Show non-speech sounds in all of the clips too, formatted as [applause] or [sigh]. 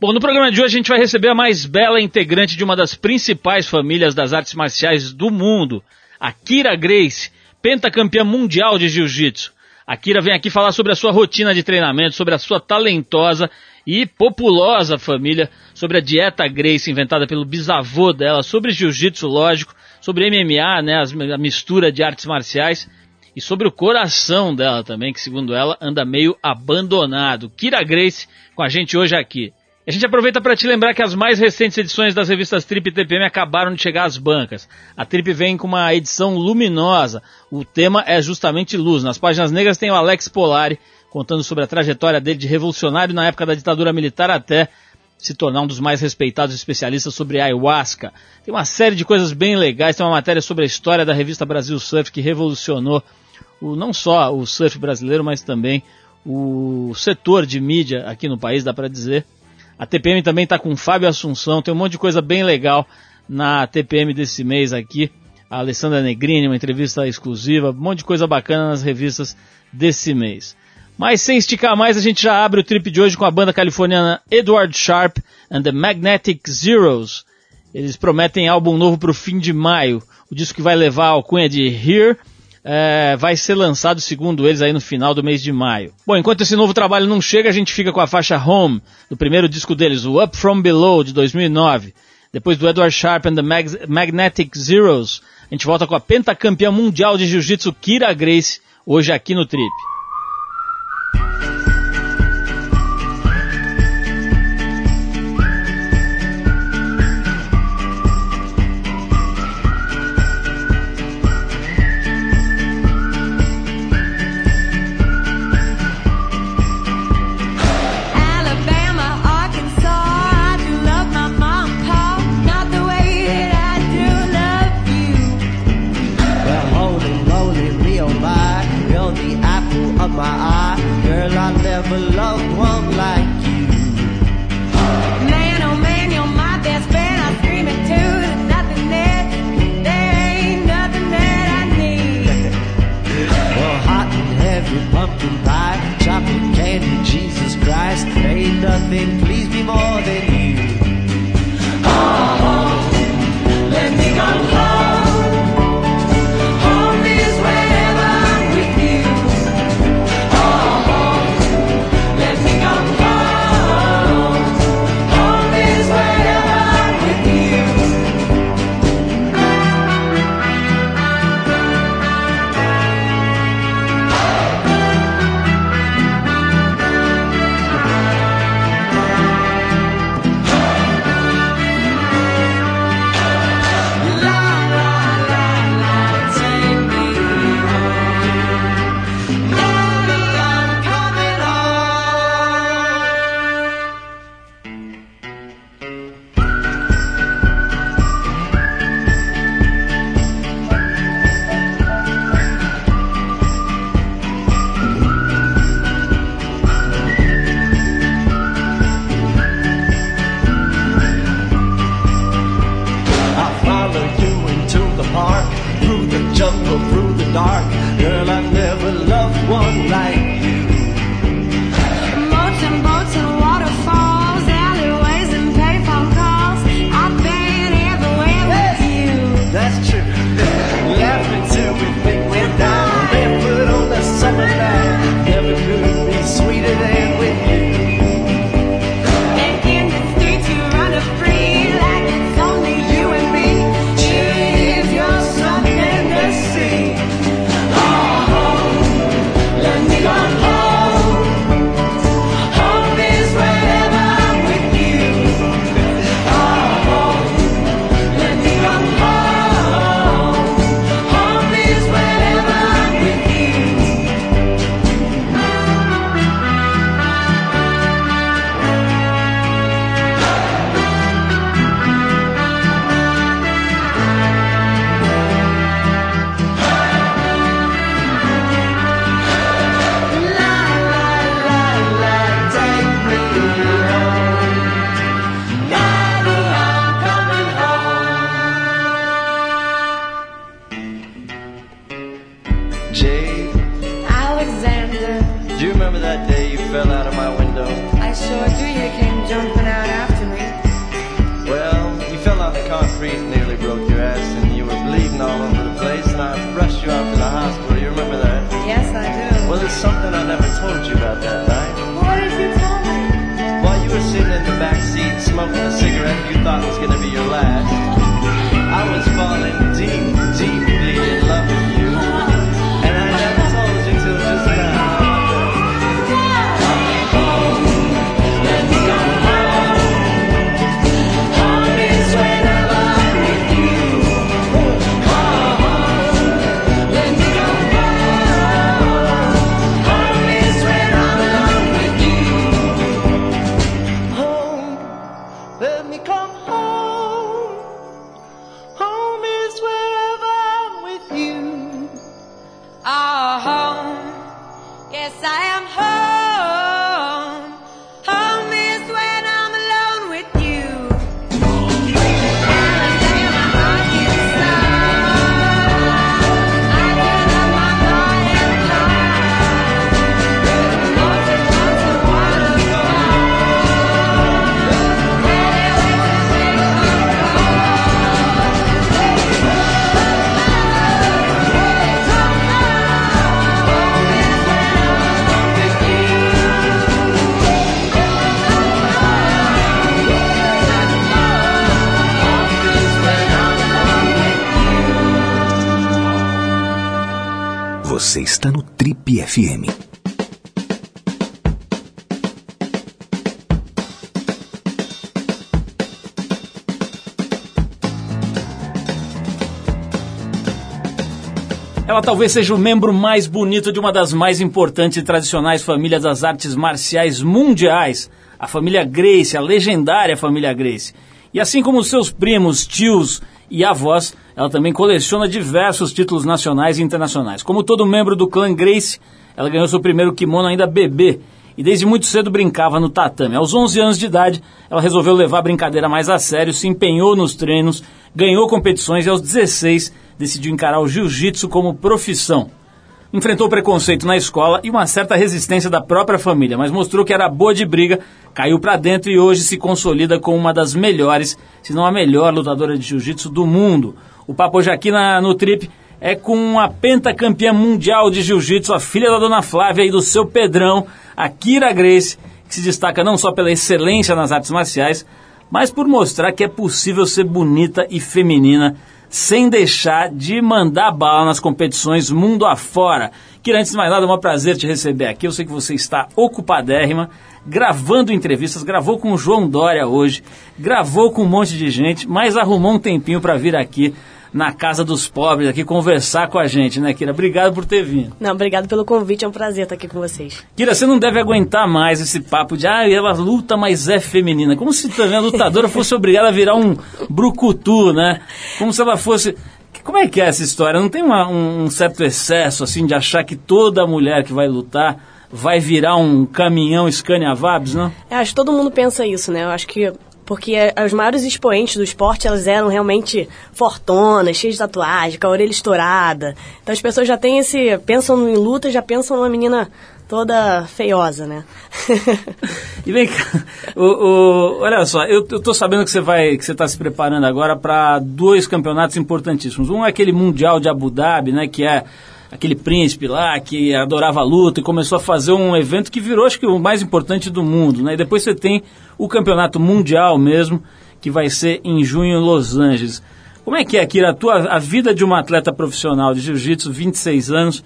Bom, no programa de hoje a gente vai receber a mais bela integrante de uma das principais famílias das artes marciais do mundo, a Kira Grace, pentacampeã mundial de jiu-jitsu. A Kira vem aqui falar sobre a sua rotina de treinamento, sobre a sua talentosa e populosa família, sobre a dieta Grace inventada pelo bisavô dela, sobre jiu-jitsu, lógico, sobre MMA, né, a mistura de artes marciais e sobre o coração dela também, que segundo ela anda meio abandonado. Kira Grace com a gente hoje aqui. A gente aproveita para te lembrar que as mais recentes edições das revistas Trip e TPM acabaram de chegar às bancas. A Trip vem com uma edição luminosa. O tema é justamente luz. Nas páginas negras tem o Alex Polari contando sobre a trajetória dele de revolucionário na época da ditadura militar até se tornar um dos mais respeitados especialistas sobre ayahuasca. Tem uma série de coisas bem legais. Tem uma matéria sobre a história da revista Brasil Surf que revolucionou o, não só o surf brasileiro, mas também o setor de mídia aqui no país, dá para dizer. A TPM também está com Fábio Assunção, tem um monte de coisa bem legal na TPM desse mês aqui. A Alessandra Negrini, uma entrevista exclusiva, um monte de coisa bacana nas revistas desse mês. Mas sem esticar mais, a gente já abre o trip de hoje com a banda californiana Edward Sharp and the Magnetic Zeros. Eles prometem álbum novo para o fim de maio. O disco que vai levar a alcunha de Here é, vai ser lançado, segundo eles, aí no final do mês de maio. Bom, enquanto esse novo trabalho não chega, a gente fica com a faixa Home, do primeiro disco deles, o Up From Below, de 2009. Depois do Edward Sharp and the Mag Magnetic Zeros, a gente volta com a pentacampeã mundial de jiu-jitsu Kira Grace, hoje aqui no Trip. Smoking a cigarette you thought was to be your last, I was falling deep, deeply Você está no Trip FM. Ela talvez seja o membro mais bonito de uma das mais importantes e tradicionais famílias das artes marciais mundiais, a família Grace, a legendária família Grace. E assim como seus primos, tios e avós, ela também coleciona diversos títulos nacionais e internacionais. Como todo membro do clã Grace, ela ganhou seu primeiro kimono ainda bebê e desde muito cedo brincava no tatame. Aos 11 anos de idade, ela resolveu levar a brincadeira mais a sério, se empenhou nos treinos, ganhou competições e aos 16 decidiu encarar o jiu-jitsu como profissão. Enfrentou preconceito na escola e uma certa resistência da própria família, mas mostrou que era boa de briga, caiu pra dentro e hoje se consolida como uma das melhores, se não a melhor lutadora de jiu-jitsu do mundo. O papo hoje aqui na, no Trip é com a pentacampeã mundial de jiu-jitsu, a filha da dona Flávia e do seu Pedrão, a Kira Grace, que se destaca não só pela excelência nas artes marciais, mas por mostrar que é possível ser bonita e feminina sem deixar de mandar bala nas competições mundo afora. Kira, antes de mais nada, é um prazer te receber aqui. Eu sei que você está ocupadérrima, gravando entrevistas, gravou com o João Dória hoje, gravou com um monte de gente, mas arrumou um tempinho para vir aqui na Casa dos Pobres, aqui conversar com a gente, né, Kira? Obrigado por ter vindo. Não, obrigado pelo convite, é um prazer estar aqui com vocês. Kira, você não deve aguentar mais esse papo de, ah, ela luta, mas é feminina. Como se também a lutadora fosse obrigada a virar um brucutu, né? Como se ela fosse... Como é que é essa história? Não tem uma, um, certo excesso, assim, de achar que toda mulher que vai lutar vai virar um caminhão Scania Vabs, não? Eu acho que todo mundo pensa isso, né? Eu acho que porque os maiores expoentes do esporte, elas eram realmente fortonas, cheias de tatuagem, com a orelha estourada. Então as pessoas já têm esse, pensam em luta, já pensam numa menina toda feiosa, né? [laughs] e vem cá, o, o, olha só, eu, eu tô sabendo que você vai, que você está se preparando agora para dois campeonatos importantíssimos. Um é aquele mundial de Abu Dhabi, né, que é aquele príncipe lá que adorava a luta e começou a fazer um evento que virou, acho que, o mais importante do mundo, né? E depois você tem o campeonato mundial mesmo, que vai ser em junho em Los Angeles. Como é que é, Kira, a, tua, a vida de uma atleta profissional de jiu-jitsu, 26 anos,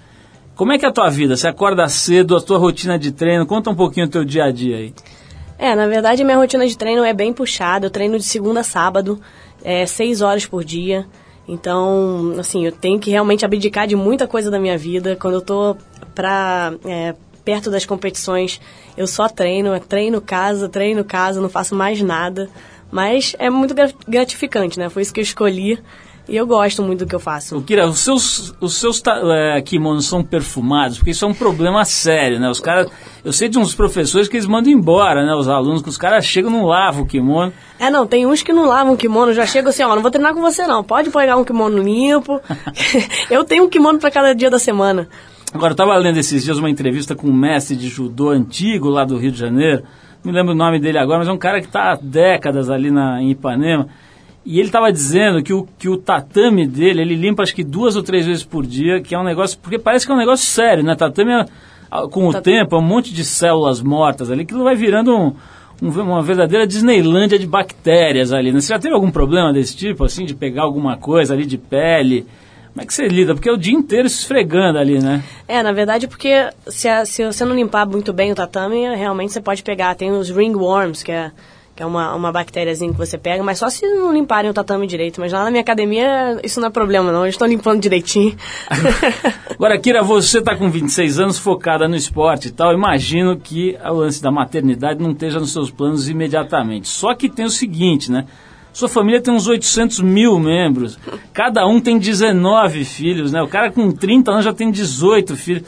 como é que é a tua vida? Você acorda cedo, a tua rotina de treino, conta um pouquinho o teu dia a dia aí. É, na verdade, minha rotina de treino é bem puxada, eu treino de segunda a sábado, é, seis horas por dia, então, assim, eu tenho que realmente abdicar de muita coisa da minha vida. Quando eu tô pra, é, perto das competições, eu só treino, treino casa, treino casa, não faço mais nada. Mas é muito gratificante, né? Foi isso que eu escolhi e eu gosto muito do que eu faço. O Kira, os seus, os seus é, kimonos são perfumados, porque isso é um problema sério, né? Os caras, eu sei de uns professores que eles mandam embora, né? Os alunos, que os caras chegam e não lavam o kimono. É, não, tem uns que não lavam o kimono, já chegam assim, ó, não vou treinar com você não, pode pegar um kimono limpo. [laughs] [laughs] eu tenho um kimono para cada dia da semana. Agora, eu estava lendo esses dias uma entrevista com um mestre de judô antigo lá do Rio de Janeiro, não me lembro o nome dele agora, mas é um cara que está há décadas ali na, em Ipanema, E ele estava dizendo que o, que o tatame dele, ele limpa acho que duas ou três vezes por dia, que é um negócio, porque parece que é um negócio sério, né? Tatame, é, com o Tatame. tempo, é um monte de células mortas ali, aquilo vai virando um- um- uma verdadeira Disneylândia de bactérias ali, né? Você já teve algum problema desse tipo, assim, de pegar alguma coisa ali de pele? Como é que você lida? Porque é o dia inteiro se esfregando ali, né? É, na verdade, porque se, a- se você não limpar muito bem o tatame, realmente você pode pegar. Tem os ringworms, que é, que é uma, uma bactériazinha que você pega, mas só se não limparem o tatame direito. Mas lá na minha academia, isso não é problema, não. Eles estão limpando direitinho. [laughs] Agora, Kira, você está com 26 anos, focada no esporte e tal. Imagino que o lance da maternidade não esteja nos seus planos imediatamente. Só que tem o seguinte, né? Sua família tem uns 800 mil membros. Cada um tem 19 filhos, né? O cara com 30 anos já tem 18 filhos.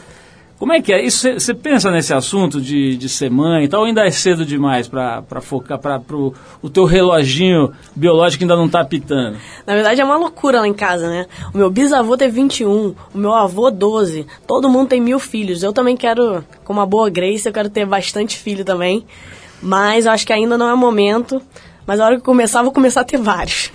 Como é que é? Isso Você pensa nesse assunto de, de ser mãe e tal? Ou ainda é cedo demais para focar, para o teu reloginho biológico ainda não tá apitando? Na verdade, é uma loucura lá em casa, né? O meu bisavô teve 21, o meu avô 12. Todo mundo tem mil filhos. Eu também quero, como uma boa Grace, eu quero ter bastante filho também. Mas eu acho que ainda não é o momento. Mas a hora que começar, vou começar a ter vários.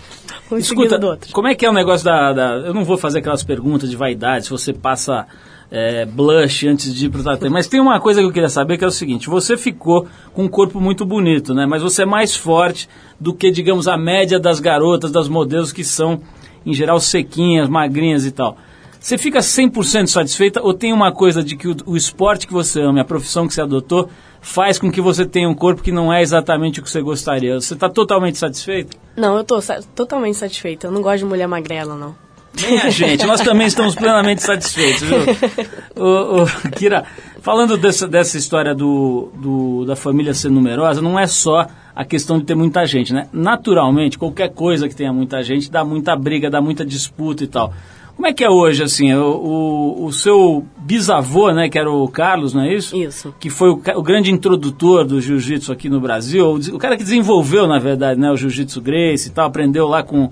Em seguida do outro. como é que é o negócio da, da- Eu não vou fazer aquelas perguntas de vaidade, se você passa é, blush antes de ir pro tatame, mas tem uma coisa que eu queria saber que é o seguinte, você ficou com um corpo muito bonito, né? Mas você é mais forte do que, digamos, a média das garotas, das modelos que são, em geral, sequinhas, magrinhas e tal. Você fica 100% satisfeita ou tem uma coisa de que o, o esporte que você ama, a profissão que você adotou, faz com que você tenha um corpo que não é exatamente o que você gostaria? Você está totalmente satisfeita? Não, eu tô sa- totalmente satisfeita. Eu não gosto de mulher magrela, não. Nem a gente, nós também estamos plenamente satisfeitos, viu? [laughs] Ô, ô, Kira, falando dessa, dessa história do, do- da família ser numerosa, não é só a questão de ter muita gente, né? Naturalmente, qualquer coisa que tenha muita gente dá muita briga, dá muita disputa e tal. Como é que é hoje, assim, o, o, o seu bisavô, né, que era o Carlos, não é isso? Isso. Que foi o, o grande introdutor do jiu-jitsu aqui no Brasil, o, cara que desenvolveu, na verdade, né, o jiu-jitsu Grace e tal, aprendeu lá com,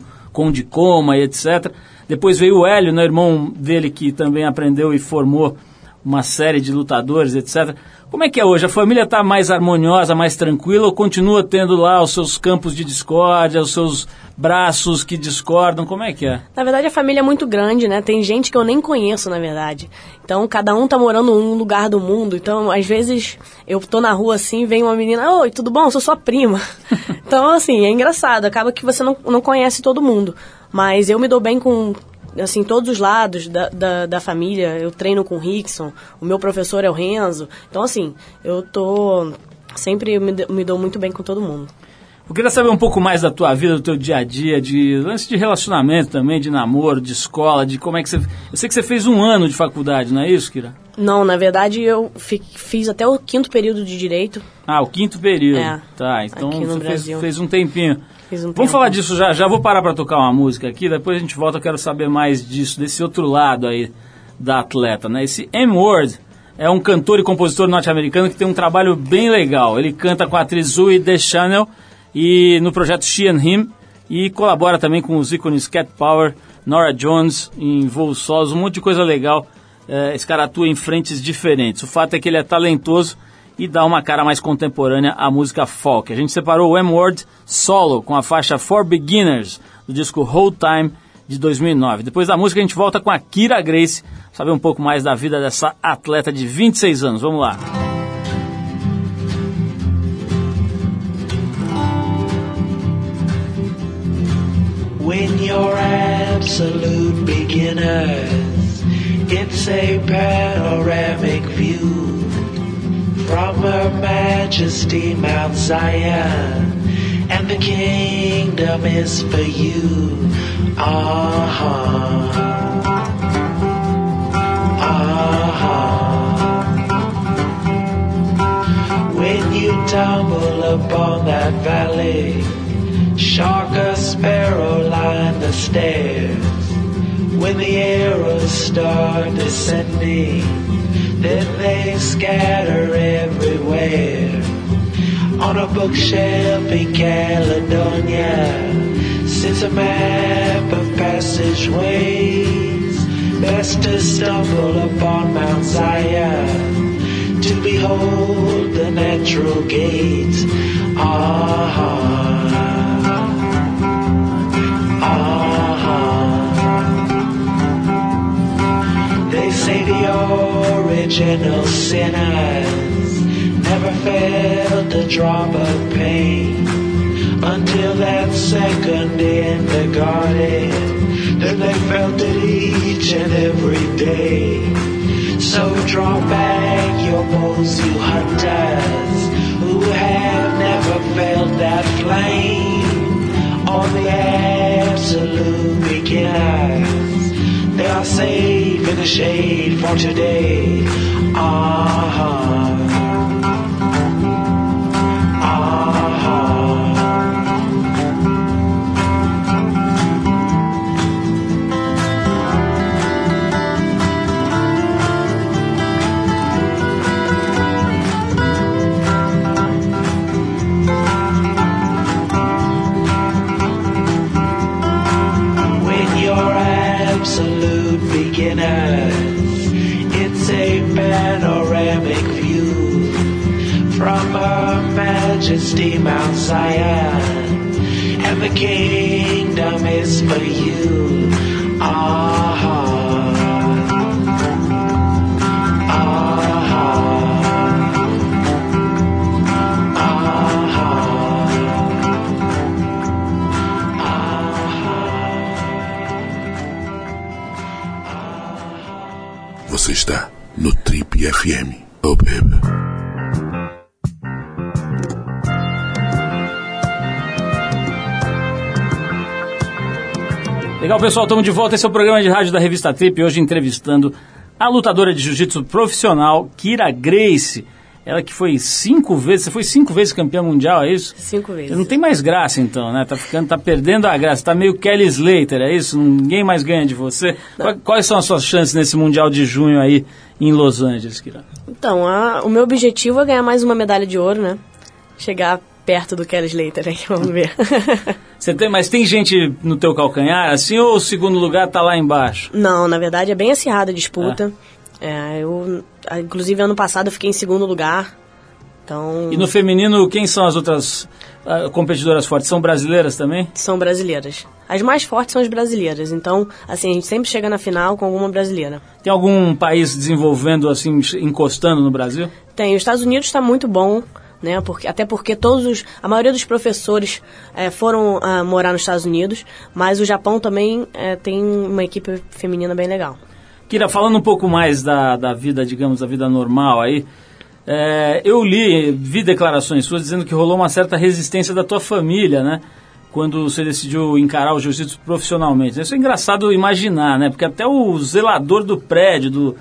de coma e etc. Depois veio o Hélio, né, irmão dele, que também aprendeu e formou uma série de lutadores, etc. Como é que é hoje? A família está mais harmoniosa, mais tranquila ou continua tendo lá os seus campos de discórdia, os seus braços que discordam? Como é que é? Na verdade, a família é muito grande, né? Tem gente que eu nem conheço, na verdade. Então, cada um tá morando em um lugar do mundo. Então, às vezes, eu tô na rua assim, vem uma menina, oi, tudo bom? Eu sou sua prima. [laughs] então, assim, é engraçado. Acaba que você não, não conhece todo mundo. Mas eu me dou bem com, assim, todos os lados da, da, da família. Eu treino com o Rickson, o meu professor é o Renzo. Então, assim, eu tô... Sempre me, me dou muito bem com todo mundo. Eu queria saber um pouco mais da tua vida, do teu dia a dia, de lance de relacionamento também, de namoro, de escola, de como é que você. Eu sei que você fez um ano de faculdade, não é isso, Kira? Não, na verdade, eu fi- fiz até o quinto período de Direito. Ah, o quinto período. É, tá, então você fez, fez um tempinho. Um Vamos falar disso já, já vou parar para tocar uma música aqui, depois a gente volta, eu quero saber mais disso, desse outro lado aí da atleta, né? Esse M-Word é um cantor e compositor norte-americano que tem um trabalho bem legal. Ele canta com a atriz Zoe Deschanel e no projeto She and Him e colabora também com os ícones Cat Power, Nora Jones em voos solos, um monte de coisa legal. É, esse cara atua em frentes diferentes. O fato é que ele é talentoso e dá uma cara mais contemporânea à música folk. A gente separou o M-Word solo com a faixa For Beginners do disco Whole Time de 2009. Depois da música a gente volta com a Kira Grace, saber um pouco mais da vida dessa atleta de 26 anos. Vamos lá. When you're absolute beginners, it's a panoramic view from Her Majesty Mount Zion, and the kingdom is for you. Uh-huh. Uh-huh. When you tumble upon that valley, Shark or sparrow line the stairs. When the arrows start descending, that they scatter everywhere. On a bookshelf in Caledonia sits a map of passageways. Best to stumble upon Mount Zion to behold the natural gates. Ah, ah. They say the old sinners never felt a drop of pain until that second in the garden. Then they felt it each and every day. So draw back your bows, you hunters, who have never felt that flame. All the absolute beginners, they are safe in the shade for today. Ah. Majesty Mount Zion, and the kingdom is for you. Você está no Trip FM. Legal, pessoal, estamos de volta. Esse é o programa de rádio da revista Trip. Hoje entrevistando a lutadora de jiu-jitsu profissional, Kira Grace. Ela que foi cinco vezes, você foi cinco vezes campeã mundial, é isso? Cinco vezes. Não tem mais graça então, né? Tá ficando, tá perdendo a graça, tá meio Kelly Slater, é isso? Ninguém mais ganha de você. Qua- Quais são as suas chances nesse mundial de junho aí em Los Angeles, Kira? Então, a- o meu objetivo é ganhar mais uma medalha de ouro, né? Chegar perto do Kelly Slater [laughs] vamos ver. Você tem, mas tem gente no teu calcanhar, assim, ou o segundo lugar tá lá embaixo? Não, na verdade é bem acirrada a disputa. É, eu, ah, inclusive, ano passado eu fiquei em segundo lugar. Então, E no feminino, quem são as outras ah, competidoras fortes? São brasileiras também? são brasileiras. As mais fortes são as brasileiras. Então, assim, a gente sempre chega na final com alguma brasileira. Tem algum país desenvolvendo, assim, encostando no Brasil? Tem, os Estados Unidos está muito bom, né? Porque, até porque todos os, a maioria dos professores eh, foram ah, morar nos Estados Unidos, mas o Japão também eh, tem uma equipe feminina bem legal. Kira, falando um pouco mais da, da vida, digamos, da vida normal aí, é, eu li, vi declarações suas dizendo que rolou uma certa resistência da tua família, né? Quando você decidiu encarar o jiu-jitsu profissionalmente. Isso é engraçado imaginar, né? Porque até o zelador do prédio, do,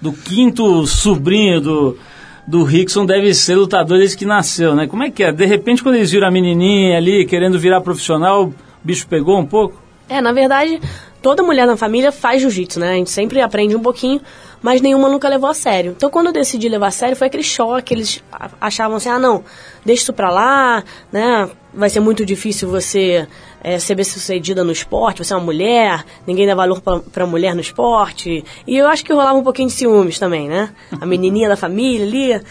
do quinto sobrinho do, do Rickson deve ser lutador desde que nasceu, né? Como é que é? De repente, quando eles viram a menininha ali querendo virar profissional, o bicho pegou um pouco? É, na verdade, toda mulher na família faz jiu-jitsu, né? A gente sempre aprende um pouquinho, mas nenhuma nunca levou a sério. Então, quando eu decidi levar a sério, foi aquele choque. Eles achavam assim, ah, não, deixa isso pra lá, né? Vai ser muito difícil você é, ser bem sucedida no esporte, você é uma mulher, ninguém dá valor pra, pra mulher no esporte. E eu acho que rolava um pouquinho de ciúmes também, né? A menininha da família ali...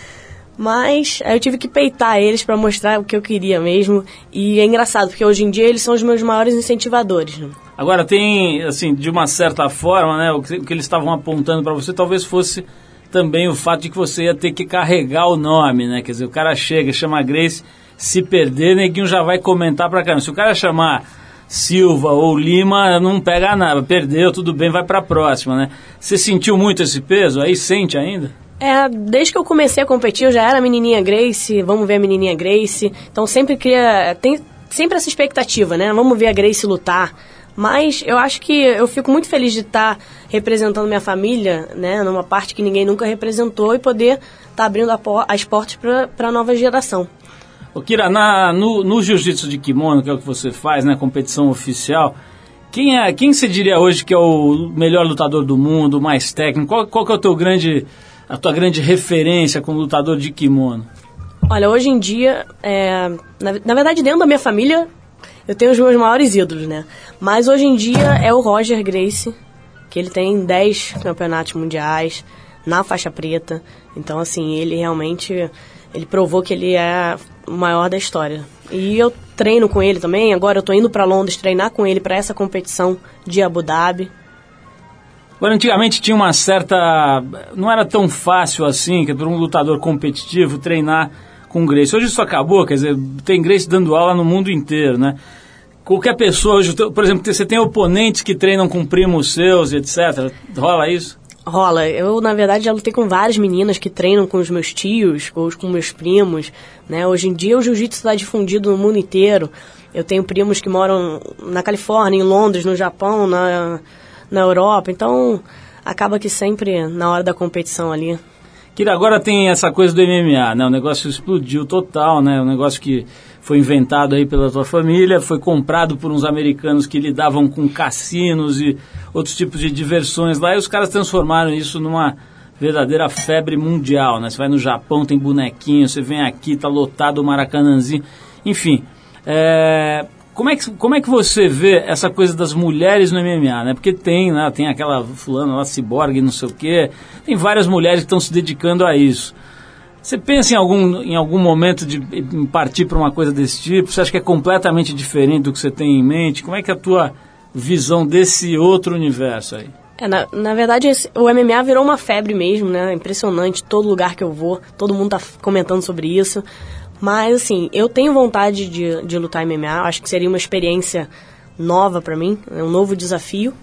Mas aí eu tive que peitar eles pra mostrar o que eu queria mesmo. E é engraçado, porque hoje em dia eles são os meus maiores incentivadores. Né? Agora tem, assim, de uma certa forma, né, o que, o que eles estavam apontando para você talvez fosse também o fato de que você ia ter que carregar o nome, né? Quer dizer, o cara chega, chama Grace, se perder, neguinho já vai comentar pra caramba. Se o cara chamar Silva ou Lima, não pega nada, perdeu, tudo bem, vai pra próxima, né? Você sentiu muito esse peso? Aí sente ainda? É, desde que eu comecei a competir, eu já era menininha Grace, vamos ver a menininha Grace. Então sempre cria, tem sempre essa expectativa, né? Vamos ver a Grace lutar. Mas eu acho que eu fico muito feliz de estar representando minha família, né? Numa parte que ninguém nunca representou e poder estar abrindo a po- as portas para a nova geração. Ô Kira, na, no, no jiu-jitsu de kimono, que é o que você faz, né, competição oficial, quem é, quem você diria hoje que é o melhor lutador do mundo, o mais técnico? Qual, qual que é o teu grande, a tua grande referência como lutador de kimono? Olha, hoje em dia, é, na, na verdade, dentro da minha família, eu tenho os meus maiores ídolos, né? Mas hoje em dia é o Roger Grace, que ele tem 10 campeonatos mundiais na faixa preta. Então, assim, ele realmente ele provou que ele é o maior da história. E eu treino com ele também. Agora eu tô indo para Londres treinar com ele para essa competição de Abu Dhabi. Agora, antigamente tinha uma certa. Não era tão fácil assim, que para um lutador competitivo treinar com Grace. Hoje isso acabou, quer dizer, tem Grace dando aula no mundo inteiro, né? Qualquer pessoa, hoje, por exemplo, você tem oponentes que treinam com primos seus etc. Rola isso? Rola. Eu, na verdade, já lutei com várias meninas que treinam com os meus tios ou com meus primos, né? Hoje em dia o jiu-jitsu está difundido no mundo inteiro. Eu tenho primos que moram na Califórnia, em Londres, no Japão, na, na Europa. Então, acaba que sempre, na hora da competição ali, Que agora tem essa coisa do MMA, né? O negócio explodiu total, né? O negócio que foi inventado aí pela tua família, foi comprado por uns americanos que lidavam com cassinos e outros tipos de diversões lá, e os caras transformaram isso numa verdadeira febre mundial, né? Você vai no Japão, tem bonequinho, você vem aqui, tá lotado o Maracanãzinho, enfim. é, Como é, que, como é que você vê essa coisa das mulheres no MMA, né? Porque tem, né? Tem aquela fulana lá, ciborgue, não sei o quê. Tem várias mulheres que estão se dedicando a isso. Você pensa em algum, em algum momento de partir para uma coisa desse tipo? Você acha que é completamente diferente do que você tem em mente? Como é que é a tua visão desse outro universo aí? É, na, na verdade, o MMA virou uma febre mesmo, né? Impressionante, todo lugar que eu vou, todo mundo tá comentando sobre isso. Mas, assim, eu tenho vontade de, de lutar MMA, acho que seria uma experiência nova pra mim, é um novo desafio.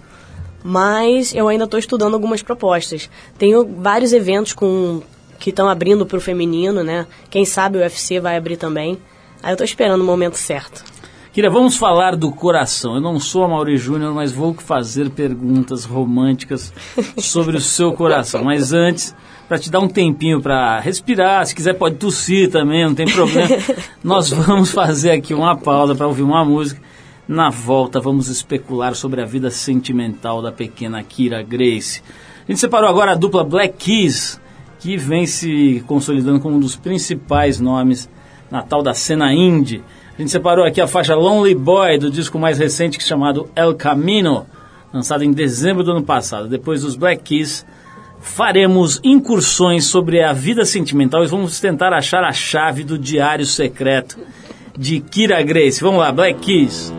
Mas eu ainda estou estudando algumas propostas. Tenho vários eventos com que estão abrindo pro feminino, né? Quem sabe o UFC vai abrir também. Aí eu tô esperando o momento certo. Kira, vamos falar do coração. Eu não sou a Mauri Júnior, mas vou fazer perguntas românticas [laughs] sobre o seu coração. Mas antes, para te dar um tempinho para respirar, se quiser pode tossir também, não tem problema. [laughs] Nós vamos fazer aqui uma pausa para ouvir uma música. Na volta, vamos especular sobre a vida sentimental da pequena Kira Grace. A gente separou agora a dupla Black Keys, que vem se consolidando como um dos principais nomes na tal da cena indie. A gente separou aqui a faixa Lonely Boy do disco mais recente que é chamado El Camino, lançado em dezembro do ano passado. Depois dos Black Keys, faremos incursões sobre a vida sentimental e vamos tentar achar a chave do diário secreto de Kira Grace. Vamos lá, Black Keys.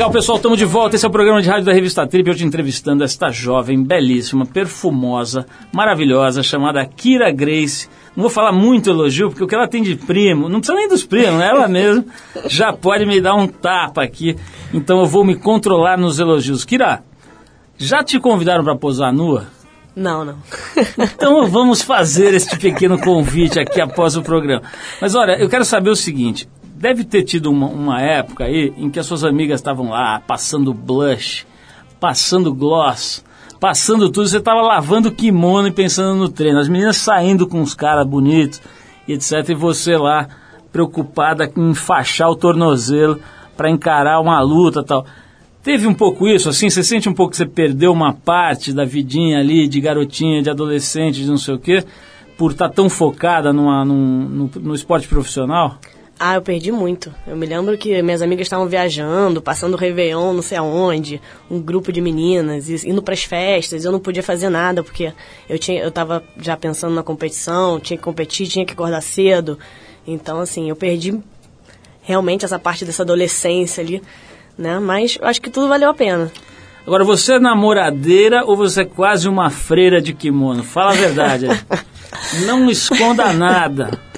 Legal, pessoal, estamos de volta. Esse é o programa de rádio da revista Trip. Hoje entrevistando esta jovem, belíssima, perfumosa, maravilhosa, chamada Kira Grace. Não vou falar muito elogio, porque o que ela tem de primo, não precisa nem dos primos, ela mesma já pode me dar um tapa aqui. Então eu vou me controlar nos elogios. Kira, já te convidaram para posar nua? Não, não. Então vamos fazer este pequeno convite aqui após o programa. Mas olha, eu quero saber o seguinte: deve ter tido uma, uma época aí em que as suas amigas estavam lá passando blush, passando gloss, passando tudo. Você estava lavando kimono e pensando no treino. As meninas saindo com os caras bonitos etc. E você lá preocupada em enfaixar o tornozelo para encarar uma luta tal. Teve um pouco isso, assim? Você sente um pouco que você perdeu uma parte da vidinha ali, de garotinha, de adolescente, de não sei o quê, por estar tão focada numa, num, no, no esporte profissional? Ah, eu perdi muito. Eu me lembro que minhas amigas estavam viajando, passando o Réveillon, não sei aonde, um grupo de meninas, indo pras festas, eu não podia fazer nada, porque eu, tinha, eu tava já pensando na competição, tinha que competir, tinha que acordar cedo. Então, assim, eu perdi realmente essa parte dessa adolescência ali, né? Mas eu acho que tudo valeu a pena. Agora, você é namoradeira ou você é quase uma freira de kimono? Fala a verdade. [laughs] não esconda nada.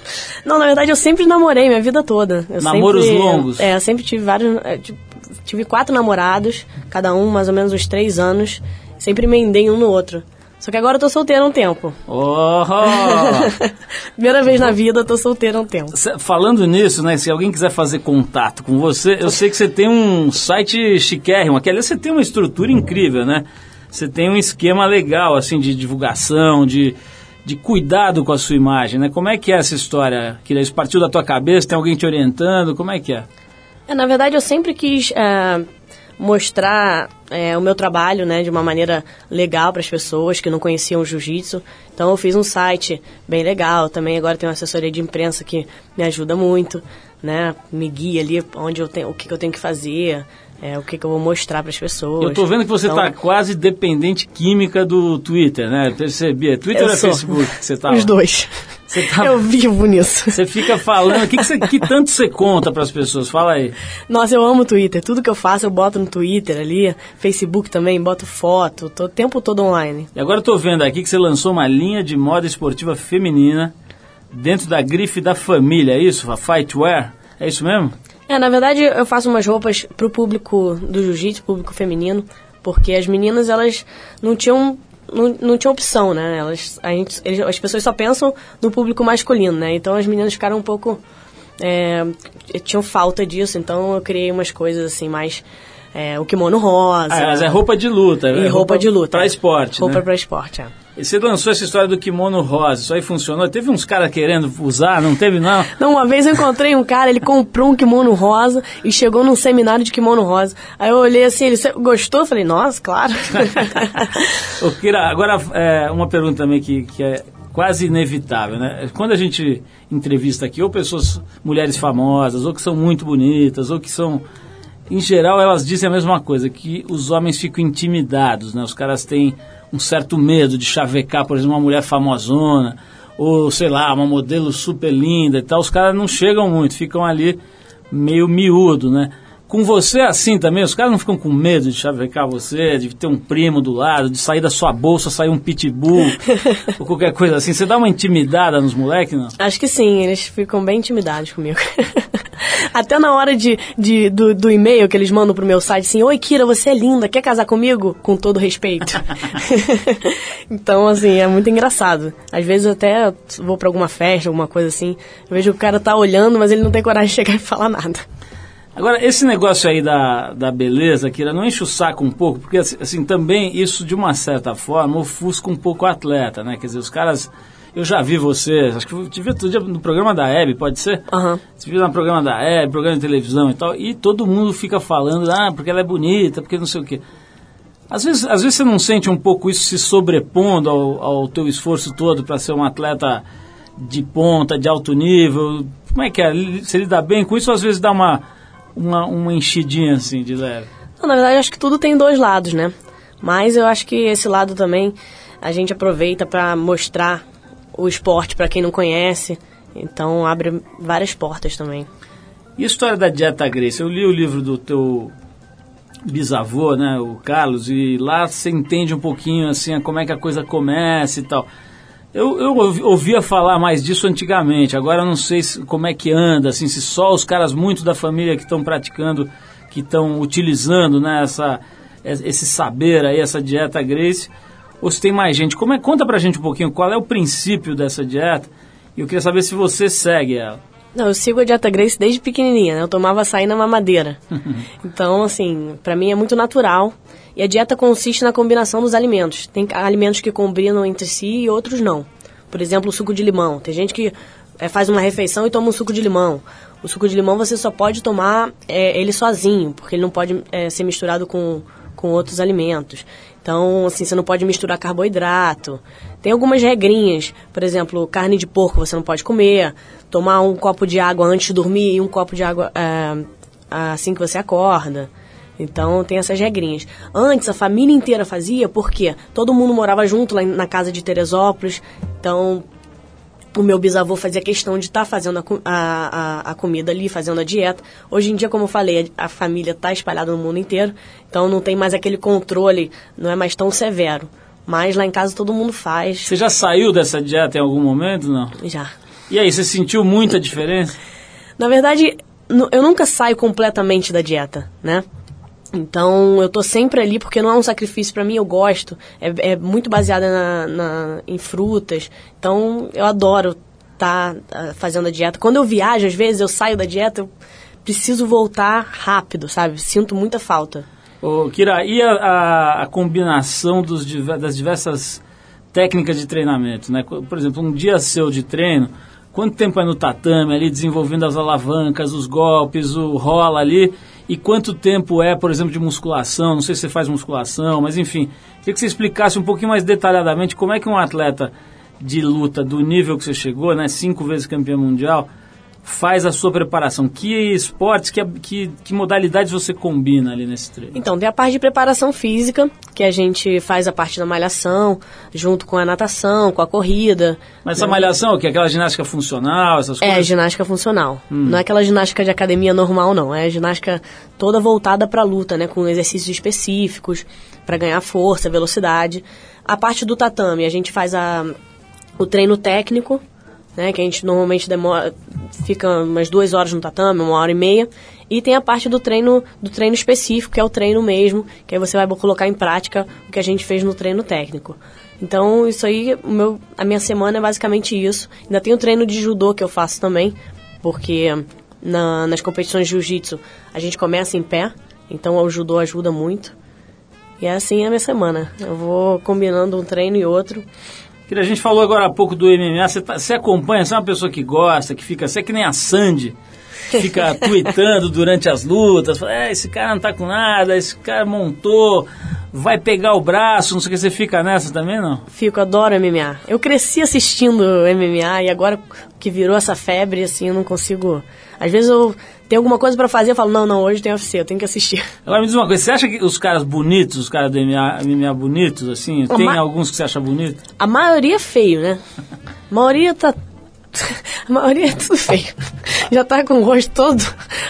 Não, na verdade eu sempre namorei minha vida toda. Eu Namoros sempre, longos? É, eu sempre tive vários. é, tipo, tive quatro namorados, cada um mais ou menos uns três anos. Sempre emendei um no outro. Só que agora eu tô solteira há um tempo. Oh! [laughs] Primeira vez na vida eu tô solteira há um tempo. Falando nisso, né? Se alguém quiser fazer contato com você, eu sei que você tem um site chiquérrimo. Aqui, aliás, você tem uma estrutura incrível, né? Você tem um esquema legal, assim, de divulgação, de, de cuidado com a sua imagem, né? Como é que é essa história? Que isso partiu da tua cabeça? Tem alguém te orientando? Como é que é? É, na verdade, eu sempre quis é, mostrar é, o meu trabalho né, de uma maneira legal para as pessoas que não conheciam o jiu-jitsu. Então, eu fiz um site bem legal. Também agora tenho uma assessoria de imprensa que me ajuda muito, né? Me guia ali onde eu tenho, o que, que eu tenho que fazer, é, o que, que eu vou mostrar para as pessoas. Eu tô vendo que você Então, tá quase dependente química do Twitter, né? Percebi. É Twitter ou é. Facebook que você tá? Os dois. Tá- Eu vivo nisso. Você fica falando, o que, que, você- que tanto você conta para as pessoas? Fala aí. Nossa, eu amo o Twitter. Tudo que eu faço eu boto no Twitter ali. Facebook também, boto foto. Tô o tempo todo online. E agora eu tô vendo aqui que você lançou uma linha de moda esportiva feminina dentro da grife da família, é isso? A Fightwear? É isso mesmo? É, na verdade eu faço umas roupas pro público do jiu-jitsu, público feminino, porque as meninas elas não tinham não, não tinham opção, né? Elas, a gente, eles- as pessoas só pensam no público masculino, né? Então as meninas ficaram um pouco é, tinham falta disso, então eu criei umas coisas assim mais é, o kimono rosa. Ah, mas é roupa de luta. e é roupa, de luta. Pra esporte, Roupa né? pra esporte, é. E você lançou essa história do kimono rosa, isso aí funcionou? Teve uns caras querendo usar, não teve não? Não, uma vez eu encontrei um cara, ele comprou um kimono rosa e chegou num seminário de kimono rosa. Aí eu olhei assim, ele "Você gostou? Eu falei, nossa, claro. [laughs] Ô, Kira, agora é, uma pergunta também que, que é quase inevitável, né? Quando a gente entrevista aqui, ou pessoas, mulheres famosas, ou que são muito bonitas, ou que são. Em geral, elas dizem a mesma coisa, que os homens ficam intimidados, né? Os caras têm um certo medo de chavecar, por exemplo, uma mulher famosona, ou sei lá, uma modelo super linda e tal. Os caras não chegam muito, ficam ali meio miúdo, né? Com você é assim também, os caras não ficam com medo de chavecar você, de ter um primo do lado, de sair da sua bolsa, sair um pitbull, [laughs] ou qualquer coisa assim. Você dá uma intimidada nos moleques, não? Acho que sim, eles ficam bem intimidados comigo. [laughs] Até na hora de, de- do, do e-mail que eles mandam pro meu site, assim, Oi, Kira, você é linda, quer casar comigo? Com todo respeito. [laughs] então, assim, é muito engraçado. Às vezes eu até vou pra alguma festa, alguma coisa assim, eu vejo que o cara tá olhando, mas ele não tem coragem de chegar e falar nada. Agora, esse negócio aí da, da beleza, Kira, não enche o saco um pouco, porque assim, assim, também isso, de uma certa forma, ofusca um pouco o atleta, né? Quer dizer, os caras... Eu já vi você, acho que eu te vi outro dia no programa da Hebe, pode ser? Aham. Você viu no programa da Hebe, programa de televisão e tal, e todo mundo fica falando, ah, porque ela é bonita, porque não sei o quê. Às vezes, às vezes você não sente um pouco isso se sobrepondo ao, ao teu esforço todo para ser um atleta de ponta, de alto nível. Como é que é? Você lida bem com isso ou às vezes dá uma, uma, uma enchidinha assim de leve? Não, na verdade, acho que tudo tem dois lados, né? Mas eu acho que esse lado também a gente aproveita pra mostrar o esporte pra quem não conhece. Então abre várias portas também. E a história da dieta Grace? Eu li o livro do teu bisavô, né, o Carlos, e lá você entende um pouquinho assim como é que a coisa começa e tal. Eu, eu ouvi- ouvia falar mais disso antigamente, agora não sei se- como é que anda, assim, se só os caras muito da família que estão praticando, que estão utilizando né, essa, esse saber aí, essa dieta Grace, ou se tem mais gente. Como é, conta pra gente um pouquinho qual é o princípio dessa dieta, e eu queria saber se você segue ela. Não, eu sigo a dieta Grace desde pequenininha, né? Eu tomava açaí na mamadeira. [laughs] então, assim, pra mim é muito natural. E a dieta consiste na combinação dos alimentos. Tem alimentos que combinam entre si e outros não. Por exemplo, o suco de limão. Tem gente que eh, faz uma refeição e toma um suco de limão. O suco de limão você só pode tomar eh, ele sozinho, porque ele não pode eh, ser misturado com, com outros alimentos. Então, assim, você não pode misturar carboidrato. Tem algumas regrinhas. Por exemplo, carne de porco você não pode comer. Tomar um copo de água antes de dormir e um copo de água eh, assim que você acorda. Então tem essas regrinhas. Antes a família inteira fazia, porque todo mundo morava junto lá na casa de Teresópolis. Então o meu bisavô fazia questão de estar fazendo a, a, a, comida ali, fazendo a dieta. Hoje em dia, como eu falei, a, família está espalhada no mundo inteiro, então não tem mais aquele controle, não é mais tão severo. Mas lá em casa todo mundo faz. Você já saiu dessa dieta em algum momento, não? Já. E aí, você sentiu muita diferença? Na verdade, eu nunca saio completamente da dieta, né? Então, eu tô sempre ali porque não é um sacrifício pra mim, eu gosto. É, é muito baseada na, na- em frutas. Então, eu adoro estar fazendo a dieta. Quando eu viajo, às vezes, eu saio da dieta, eu preciso voltar rápido, sabe? Sinto muita falta. Ô, Kira, e a, a- a combinação dos das diversas técnicas de treinamento, né? Por exemplo, um dia seu de treino, quanto tempo é no tatame ali, desenvolvendo as alavancas, os golpes, o rola ali, e quanto tempo é, por exemplo, de musculação, não sei se você faz musculação, mas enfim, queria que você explicasse um pouquinho mais detalhadamente como é que um atleta de luta do nível que você chegou, né, cinco vezes campeão mundial, faz a sua preparação? Que esportes, que, que, que modalidades você combina ali nesse treino? Então, tem a parte de preparação física, que a gente faz a parte da malhação, junto com a natação, com a corrida. Mas essa malhação, o que? Aquela ginástica funcional, essas É, coisas? ginástica funcional. Não é aquela ginástica de academia normal, não. É ginástica toda voltada para luta, né? Com exercícios específicos para ganhar força, velocidade. A parte do tatame, a gente faz a, o treino técnico, né? Que a gente normalmente demora, fica umas duas horas no tatame, uma hora e meia. E tem a parte do treino, do treino específico, que é o treino mesmo, que aí você vai colocar em prática o que a gente fez no treino técnico. Então, isso aí, meu, a minha semana é basicamente isso. Ainda tem o treino de judô que eu faço também, porque na- nas competições de jiu-jitsu a gente começa em pé, então o judô ajuda muito. E é assim a minha semana. Eu vou combinando um treino e outro. Kira, A gente falou agora há pouco do MMA, você, tá- você acompanha, você é uma pessoa que gosta, que fica, você é que nem a Sandy, que fica [laughs] tweetando durante as lutas, fala, é, esse cara não tá com nada, esse cara montou, vai pegar o braço, não sei o que, você fica nessa também, não? Fico, adoro MMA. Eu cresci assistindo MMA e agora que virou essa febre, assim, eu não consigo. Às vezes eu tenho alguma coisa pra fazer, eu falo, não, não, hoje tem UFC, eu tenho que assistir. [laughs] Agora me diz uma coisa, você acha que os caras bonitos, os caras do MMA, MMA bonitos, assim, tem ma- alguns que você acha bonito? A maioria é feio, né? A maioria tá. [laughs] A maioria é tudo feio. [laughs] Já tá com o rosto todo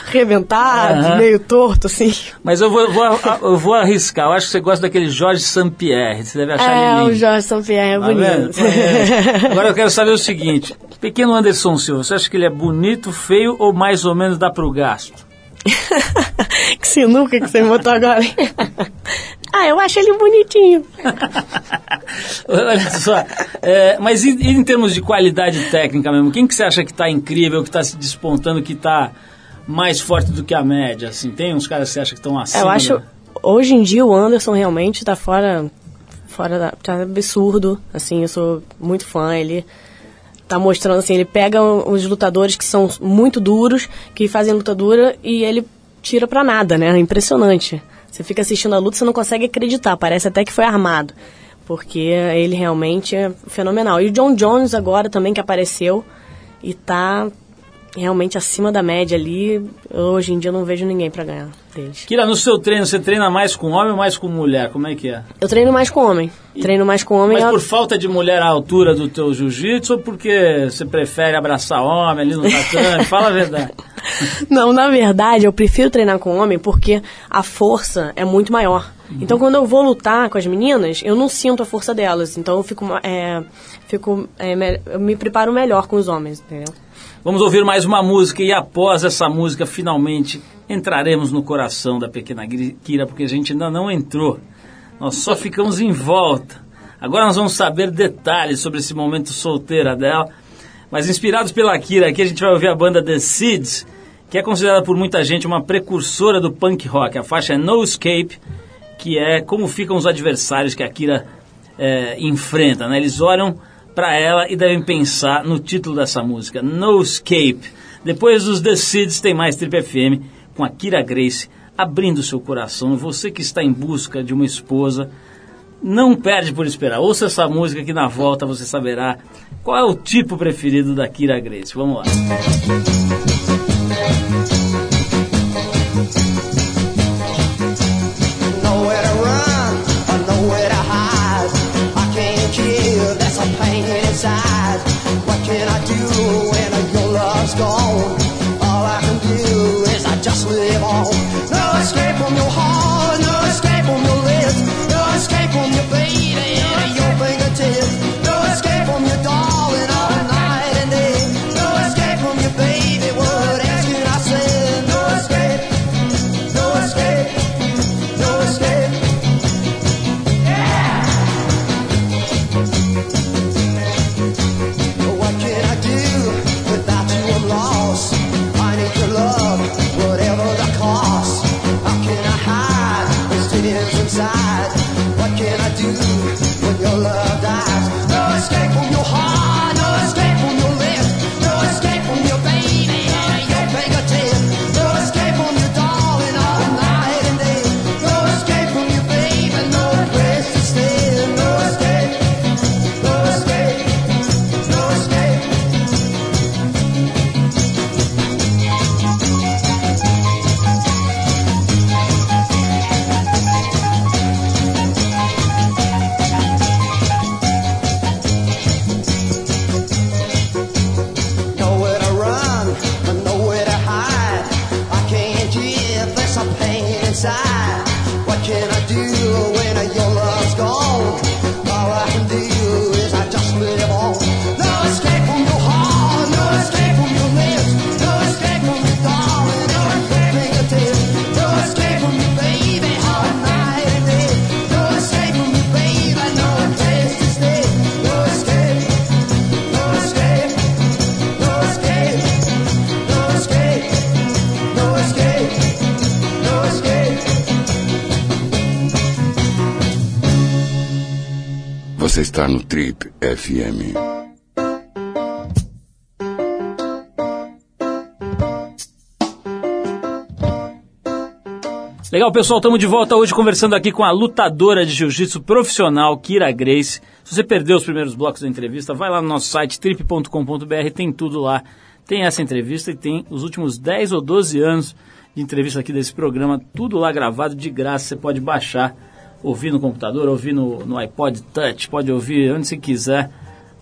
arrebentado, Aham. meio torto, assim. Mas eu vou, vou- eu vou arriscar, eu acho que você gosta daquele Jorge Sampierre, você deve achar É, ele lindo. o Jorge Sampierre é Tá bonito. É. Agora eu quero saber o seguinte: pequeno Anderson Silva, você acha que ele é bonito, feio ou mais ou menos dá pro gasto? [laughs] que sinuca que você me botou agora. [laughs] ah, eu acho ele bonitinho. [laughs] Olha só, é, mas e, e em termos de qualidade técnica mesmo, quem que você acha que está incrível, que está se despontando, que está mais forte do que a média? Assim, tem uns caras que você acha que estão acima? eu acho. né? Hoje em dia o Anderson realmente tá fora. Fora da. tá absurdo. Assim, eu sou muito fã. Ele tá mostrando assim, ele pega os lutadores que são muito duros, que fazem luta dura, e ele tira pra nada, né? É impressionante. Você fica assistindo a luta, você não consegue acreditar, parece até que foi armado. Porque ele realmente é fenomenal. E o John Jones agora também que apareceu e tá realmente acima da média ali. Hoje em dia eu não vejo ninguém pra ganhar deles. Kira, no seu treino, você treina mais com homem ou mais com mulher? Como é que é? Eu treino mais com homem. Treino mais com homem. Mas a- por falta de mulher à altura do teu jiu-jitsu ou porque você prefere abraçar homem ali no tatame? [laughs] Fala a verdade. Não, na verdade, eu prefiro treinar com homem porque a força é muito maior. Então, quando eu vou lutar com as meninas, eu não sinto a força delas. Então, eu fico, é, fico é, eu me preparo melhor com os homens, entendeu? Vamos ouvir mais uma música e após essa música, finalmente entraremos no coração da pequena Kira, porque a gente ainda não entrou. Nós só ficamos em volta. Agora nós vamos saber detalhes sobre esse momento solteira dela. Mas inspirados pela Kira, aqui a gente vai ouvir a banda The Seeds, que é considerada por muita gente uma precursora do punk rock. A faixa é No Escape, que é como ficam os adversários que a Kira é, enfrenta. Né? Eles olham para ela e devem pensar no título dessa música, No Escape. Depois dos The Seeds tem mais Trip FM com a Kira Grace abrindo seu coração. Você que está em busca de uma esposa, não perde por esperar. Ouça essa música que na volta você saberá qual é o tipo preferido da Kira Grace. Vamos lá. Está no Trip FM. Legal, pessoal, estamos de volta hoje conversando aqui com a lutadora de jiu-jitsu profissional, Kira Grace. Se você perdeu os primeiros blocos da entrevista, vai lá no nosso site trip.com.br, tem tudo lá. Tem essa entrevista e tem os últimos 10 ou 12 anos de entrevista aqui desse programa, tudo lá gravado de graça, você pode baixar, ouvir no computador, ouvir no, no iPod Touch, pode ouvir onde você quiser,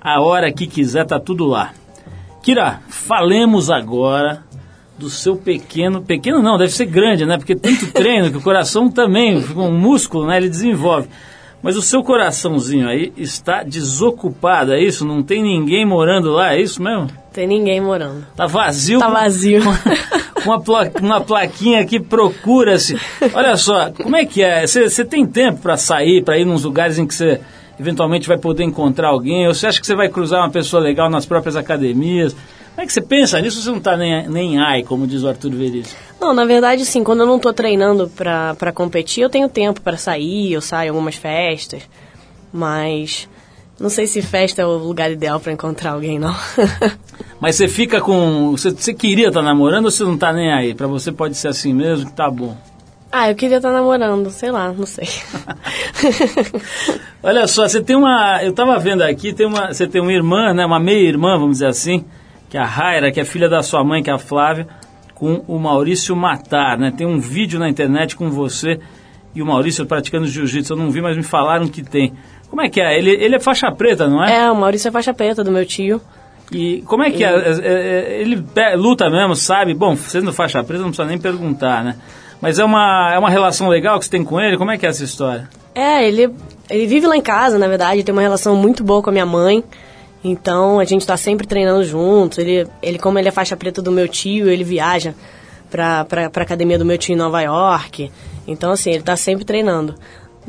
a hora que quiser, tá tudo lá. Kira, falemos agora do seu pequeno, pequeno não, deve ser grande, né? Porque tanto [laughs] treino que o coração também, um músculo, né? Ele desenvolve. Mas o seu coraçãozinho aí está desocupado, é isso? Não tem ninguém morando lá, é isso mesmo? Tem ninguém morando. Tá vazio? Tá vazio. uma, pla- uma plaquinha que procura-se. Olha só, como é que é? Você tem tempo para sair, para ir nos lugares em que você eventualmente vai poder encontrar alguém? Ou você acha que você vai cruzar uma pessoa legal nas próprias academias? Como é que você pensa nisso? ou Você não tá nem, nem ai, como diz o Arthur Veríssimo. Não, na verdade, sim, quando eu não tô treinando pra competir, eu tenho tempo pra sair, eu saio em algumas festas, mas não sei se festa é o lugar ideal pra encontrar alguém, não. [laughs] Mas você fica com. Você, você queria estar namorando ou você não tá nem aí? Pra você pode ser assim mesmo, que tá bom. ah, eu queria estar namorando, sei lá, não sei. [laughs] Olha só, você tem uma. Eu tava vendo aqui, tem uma, você tem uma irmã, né? Uma meia-irmã, vamos dizer assim, que é a Raira, que é filha da sua mãe, que é a Flávia, com o Maurício Matar, né? Tem um vídeo na internet com você e o Maurício praticando jiu-jitsu. Eu não vi, mas me falaram que tem. Como é que é? Ele, ele é faixa preta, não é? é, o Maurício é faixa preta do meu tio. E como é que é? É, é, Ele pe- luta mesmo, sabe? Bom, sendo faixa preta, não precisa nem perguntar, né? Mas é uma, é uma relação legal que você tem com ele? Como é que é essa história? É, ele, ele vive lá em casa, na verdade, tem uma relação muito boa com a minha mãe. Então a gente tá sempre treinando juntos. Ele, ele como ele é faixa preta do meu tio, ele viaja pra, pra academia do meu tio em Nova York. Então, assim, ele tá sempre treinando.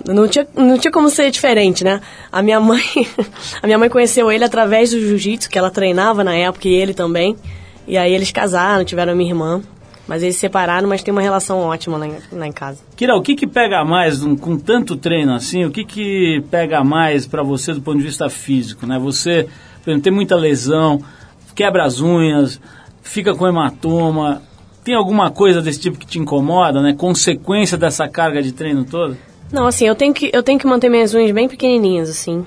Não tinha, não tinha como ser diferente, né? A minha mãe, [laughs] a minha mãe conheceu ele através do jiu-jitsu, que ela treinava na época, e ele também. E aí eles casaram, tiveram minha irmã. Mas eles se separaram, mas tem uma relação ótima lá em, lá em casa. Kira, o que que pega mais um- com tanto treino assim? O que que pega mais pra você do ponto de vista físico, né? Você, exemplo, tem muita lesão, quebra as unhas, fica com hematoma. Tem alguma coisa desse tipo que te incomoda, né? Consequência dessa carga de treino toda? Não, assim, eu tenho que, eu tenho que manter minhas unhas bem pequenininhas, assim.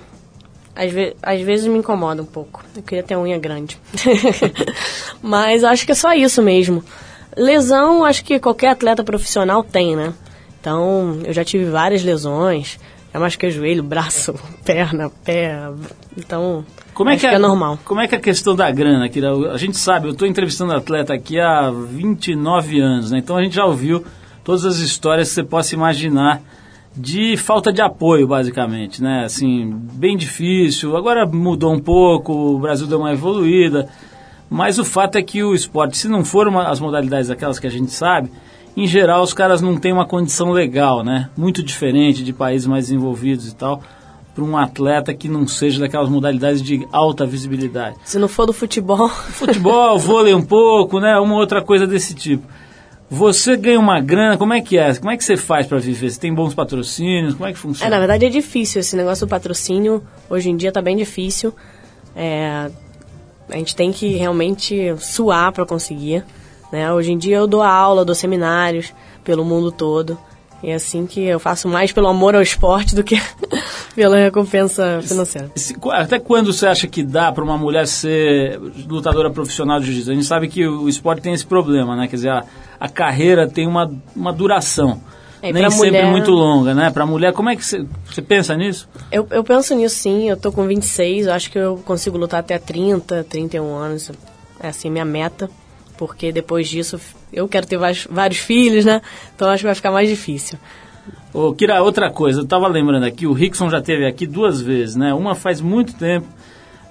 Às, ve às vezes me incomoda um pouco. Eu queria ter unha grande. [laughs] Mas acho que é só isso mesmo. Lesão, acho que qualquer atleta profissional tem, né? Então, eu já tive várias lesões. Já machuquei joelho, braço, [laughs] perna, pé. Então, Como é acho que é, é normal. Como é que é a questão da grana, Kira? A gente sabe, eu estou entrevistando atleta aqui há 29 anos, né? Então a gente já ouviu todas as histórias que você possa imaginar de falta de apoio, basicamente, né? Assim, bem difícil. Agora mudou um pouco, o Brasil deu uma evoluída. Mas o fato é que o esporte, se não for uma, as modalidades daquelas que a gente sabe, em geral os caras não têm uma condição legal, né? Muito diferente de países mais desenvolvidos e tal, para um atleta que não seja daquelas modalidades de alta visibilidade. Se não for do futebol, Futebol, vôlei um pouco, né? Uma outra coisa desse tipo. Você ganha uma grana, como é que é? Como é que você faz para viver? Você tem bons patrocínios? Como é que É, funciona? na verdade é difícil. Esse negócio do patrocínio, hoje em dia tá bem difícil. É, a gente tem que realmente suar para conseguir. Né? Hoje em dia eu dou aula, dou seminários pelo mundo todo. E é assim que eu faço mais pelo amor ao esporte do que [laughs] pela recompensa financeira. Até quando você acha que dá para uma mulher ser lutadora profissional de jiu-jitsu? A gente sabe que o esporte tem esse problema, né? Quer dizer, a, a carreira tem uma, uma duração. É, Nem sempre mulher- muito longa, né? Para mulher, como é que você, pensa nisso? Eu, eu penso nisso sim, eu tô com 26, eu acho que eu consigo lutar até 30, 31 anos. É assim minha meta, porque depois disso eu quero ter vários, vários filhos, né? Então acho que vai ficar mais difícil. Ô, Kira, outra coisa, eu tava lembrando aqui, o Rickson já teve aqui duas vezes, né? Uma faz muito tempo,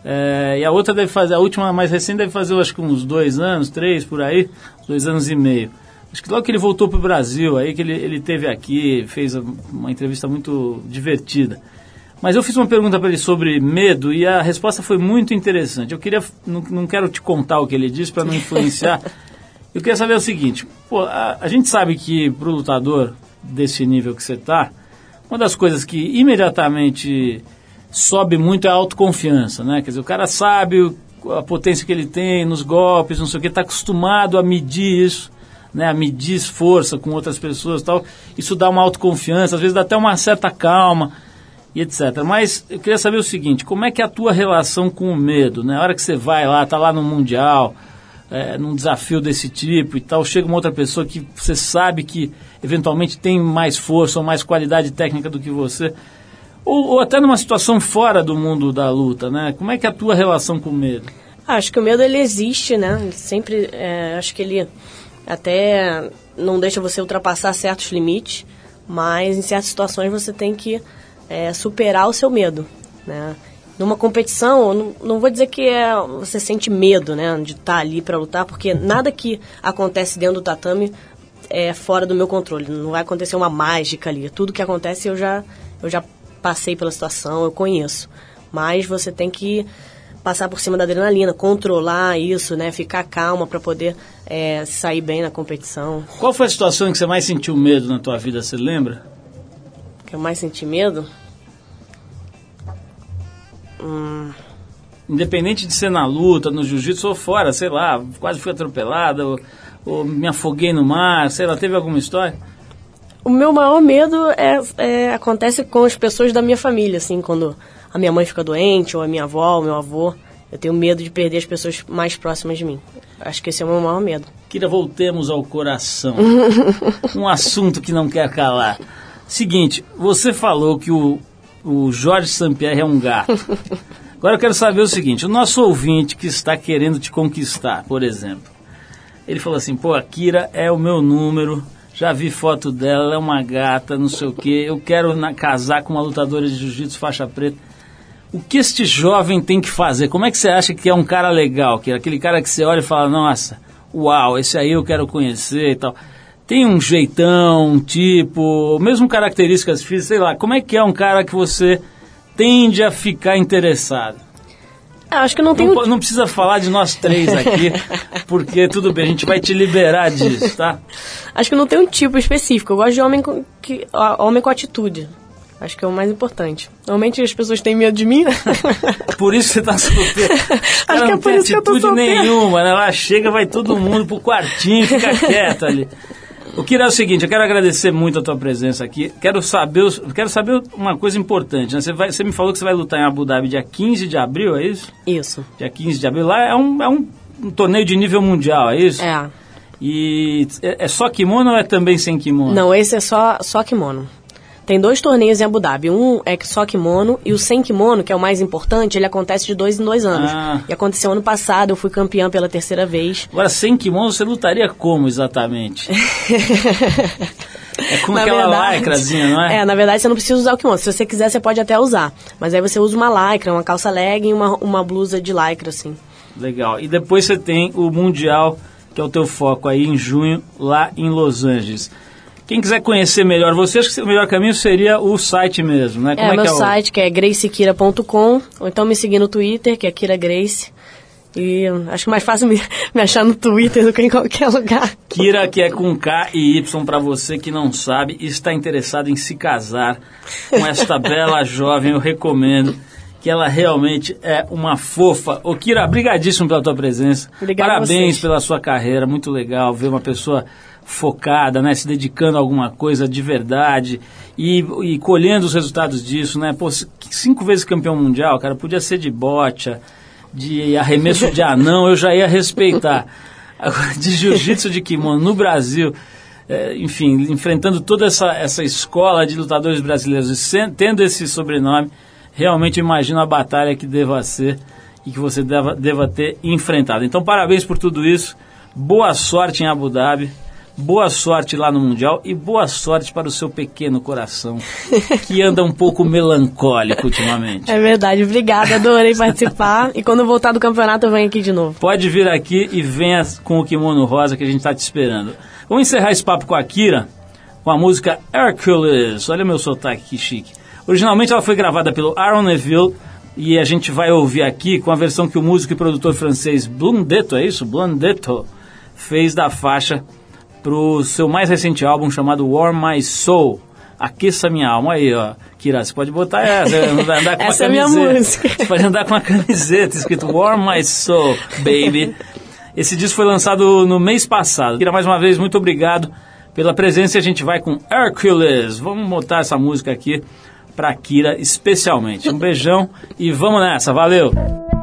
é, e a outra deve fazer, a última mais recente deve fazer, eu acho que uns dois anos, três por aí, dois anos e meio. Acho que logo que ele voltou pro Brasil, aí que ele, ele teve aqui, fez uma entrevista muito divertida. Mas eu fiz uma pergunta para ele sobre medo e a resposta foi muito interessante. Eu queria, não, não quero te contar o que ele disse para não influenciar. [laughs] Eu queria saber o seguinte: pô, a, a gente sabe que pro lutador desse nível que você tá, uma das coisas que imediatamente sobe muito é a autoconfiança, né? Quer dizer, o cara sabe o- a potência que ele tem nos golpes, não sei o que, está acostumado a medir isso, né? A medir força com outras pessoas tal. Isso dá uma autoconfiança, às vezes dá até uma certa calma e etc. Mas eu queria saber o seguinte, como é que é a tua relação com o medo, né? A hora que você vai lá, tá lá no Mundial, é, num desafio desse tipo e tal, chega uma outra pessoa que você sabe que eventualmente tem mais força ou mais qualidade técnica do que você, ou, ou até numa situação fora do mundo da luta, né? Como é que é a tua relação com o medo? Ah, Acho que o medo ele existe, né? Sempre, é, acho que ele até não deixa você ultrapassar certos limites, mas em certas situações você tem que é, superar o seu medo, né? Numa competição, não, não vou dizer que é, você sente medo, né, de estar ali para lutar, porque nada que acontece dentro do tatame é fora do meu controle. Não vai acontecer uma mágica ali. Tudo que acontece eu já, eu já passei pela situação, eu conheço. Mas você tem que passar por cima da adrenalina, controlar isso, né? Ficar calma para poder é, sair bem na competição. Qual foi a situação em que você mais sentiu medo na tua vida, você lembra? Que eu mais senti medo? Independente de ser na luta, no jiu-jitsu ou fora, sei lá, quase fui atropelada, ou, ou me afoguei no mar, sei lá, teve alguma história? O meu maior medo é, é- acontece com as pessoas da minha família, assim, quando a minha mãe fica doente, ou a minha avó, o meu avô. Eu tenho medo de perder as pessoas mais próximas de mim. Acho que esse é o meu maior medo. Queria voltemos ao coração. [laughs] um assunto que não quer calar. Seguinte, você falou que o, o Jorge Sampierre é um gato. [laughs] Agora eu quero saber o seguinte: o nosso ouvinte que está querendo te conquistar, por exemplo, ele falou assim: pô, a Kira é o meu número, já vi foto dela, ela é uma gata, não sei o quê, eu quero na- casar com uma lutadora de jiu-jitsu faixa preta. O que este jovem tem que fazer? Como é que você acha que é um cara legal? Que é aquele cara que você olha e fala, nossa, uau, esse aí eu quero conhecer e tal. Tem um jeitão, um tipo, mesmo características físicas, sei lá, como é que é um cara que você tende a ficar interessado? Ah, acho que não tem Não, não precisa falar de nós três aqui, [laughs] porque tudo bem, a gente vai te liberar disso, tá? Acho que não tem um tipo específico. Eu gosto de homem com, que, homem com atitude. Acho que é o mais importante. Normalmente as pessoas têm medo de mim, né? [laughs] Por isso você tá solteiro. [laughs] Ela que é não por tem isso que eu tô atitude solteira. nenhuma, né? Ela chega, vai todo mundo pro quartinho, fica quieto ali. O que é o seguinte, eu quero agradecer muito a tua presença aqui. Quero saber, quero saber uma coisa importante. Né? Você, vai- você me falou que você vai lutar em Abu Dhabi dia 15 de abril, é isso? Isso. Dia 15 de abril. Lá é um, é um, um torneio de nível mundial, é isso? É. E é, é só kimono ou é também sem kimono? Não, esse é só, só kimono. Tem dois torneios em Abu Dhabi. Um é só kimono e o sem kimono, que é o mais importante, ele acontece de dois em dois anos. Ah. E aconteceu ano passado, eu fui campeã pela terceira vez. Agora, sem kimono, você lutaria como exatamente? [laughs] é como Na aquela verdade- lacrazinha, não é? É, na verdade você não precisa usar o kimono. Se você quiser, você pode até usar. Mas aí você usa uma lycra, uma calça legging e uma, uma blusa de lycra, assim. Legal. E depois você tem o Mundial, que é o teu foco aí em junho, lá em Los Angeles. Quem quiser conhecer melhor você, acho que o melhor caminho seria o site mesmo, né? É, meu que é o- site que é gracekira.com, ou então me seguir no Twitter, que é Kira Grace. E acho mais fácil me, [laughs] me achar no Twitter do que em qualquer lugar. Kira, que é com K e Y para você que não sabe e está interessado em se casar com esta [laughs] bela jovem, eu recomendo que ela realmente é uma fofa. Ô Kira, brigadíssimo pela tua presença. Obrigada a Parabéns pela sua carreira, muito legal ver uma pessoa focada, né, se dedicando a alguma coisa de verdade e, e colhendo os resultados disso, né? Pô, cinco vezes campeão mundial, cara, podia ser de bocha, de arremesso de anão, eu já ia respeitar. De jiu-jitsu de kimono no Brasil, é, enfim, enfrentando toda essa, essa escola de lutadores brasileiros e sen- tendo esse sobrenome, realmente imagino a batalha que deva ser e que você deva, deva ter enfrentado. Então, parabéns por tudo isso. Boa sorte em Abu Dhabi. Boa sorte lá no Mundial e boa sorte para o seu pequeno coração, que anda um pouco [laughs] melancólico ultimamente. É verdade, obrigada, adorei participar. [laughs] E quando voltar do campeonato, eu venho aqui de novo. Pode vir aqui e venha com o kimono rosa que a gente está te esperando. Vamos encerrar esse papo com a Kira com a música Hercules. Olha meu sotaque que chique. Originalmente ela foi gravada pelo Aaron Neville e a gente vai ouvir aqui com a versão que o músico e produtor francês Blondetto, é isso? Blondetto fez da faixa pro seu mais recente álbum chamado Warm My Soul. Aqueça minha alma aí, ó. Kira, você pode botar essa, andar, andar com [laughs] Essa é uma a minha camiseta. música. Você pode andar com uma camiseta escrito Warm My Soul, baby. Esse disco foi lançado no mês passado. Kira, mais uma vez, muito obrigado pela presença. A gente vai com Hercules. Vamos botar essa música aqui pra Kira especialmente. Um beijão e vamos nessa. Valeu!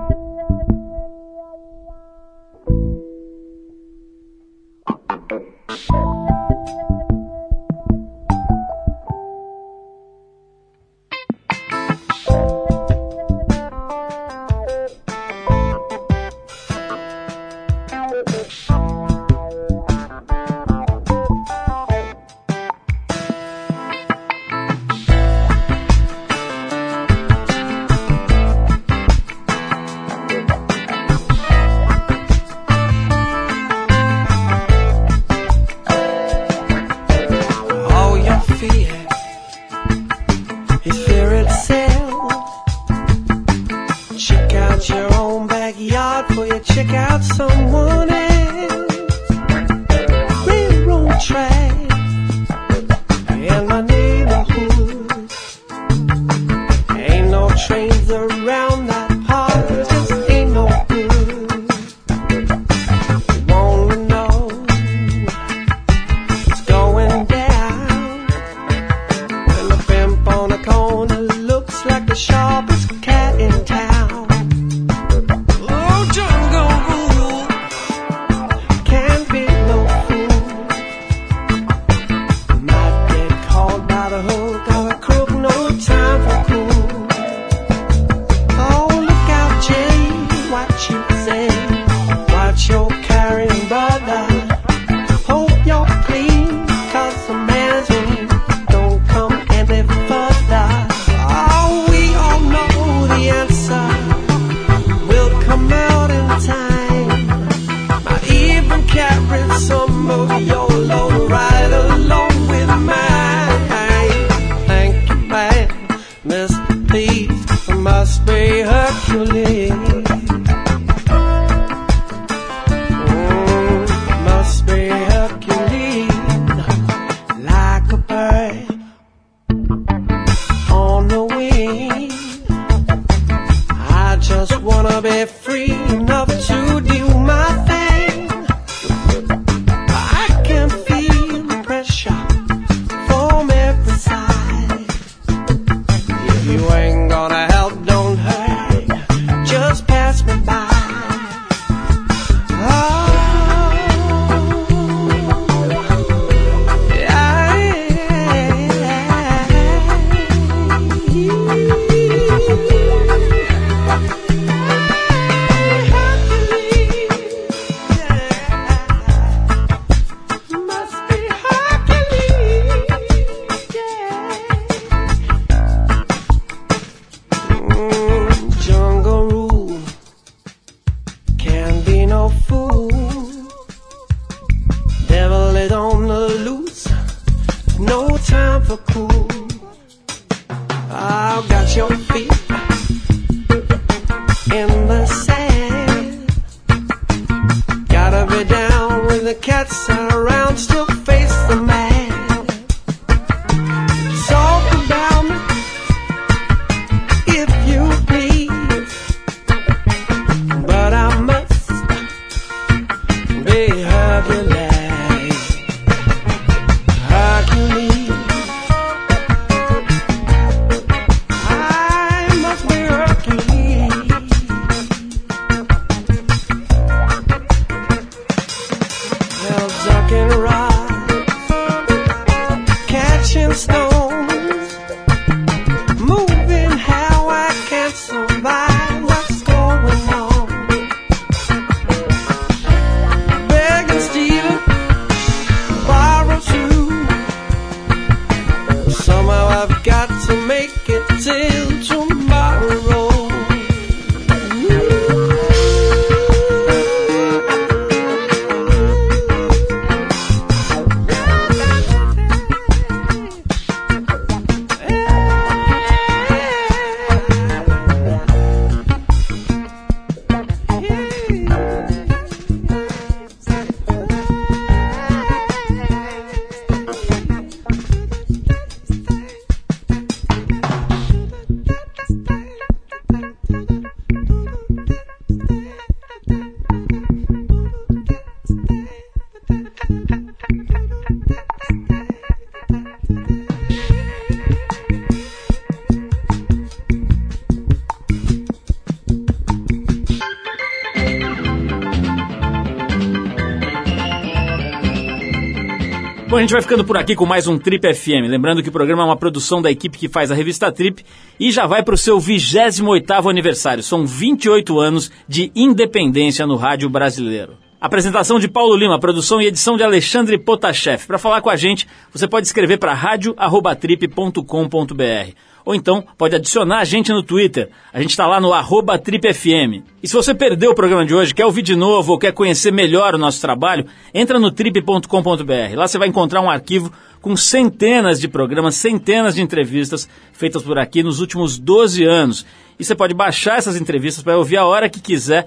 A gente vai ficando por aqui com mais um Trip FM. Lembrando que o programa é uma produção da equipe que faz a revista Trip e já vai para o seu 28º aniversário. São 28 anos de independência no rádio brasileiro. Apresentação de Paulo Lima, produção e edição de Alexandre Potashev. Para falar com a gente, você pode escrever para radio@trip.com.br ou então pode adicionar a gente no Twitter. A gente está lá no arroba tripfm. E se você perdeu o programa de hoje, quer ouvir de novo ou quer conhecer melhor o nosso trabalho, entra no trip.com.br. Lá você vai encontrar um arquivo com centenas de programas, centenas de entrevistas feitas por aqui nos últimos 12 anos. E você pode baixar essas entrevistas para ouvir a hora que quiser,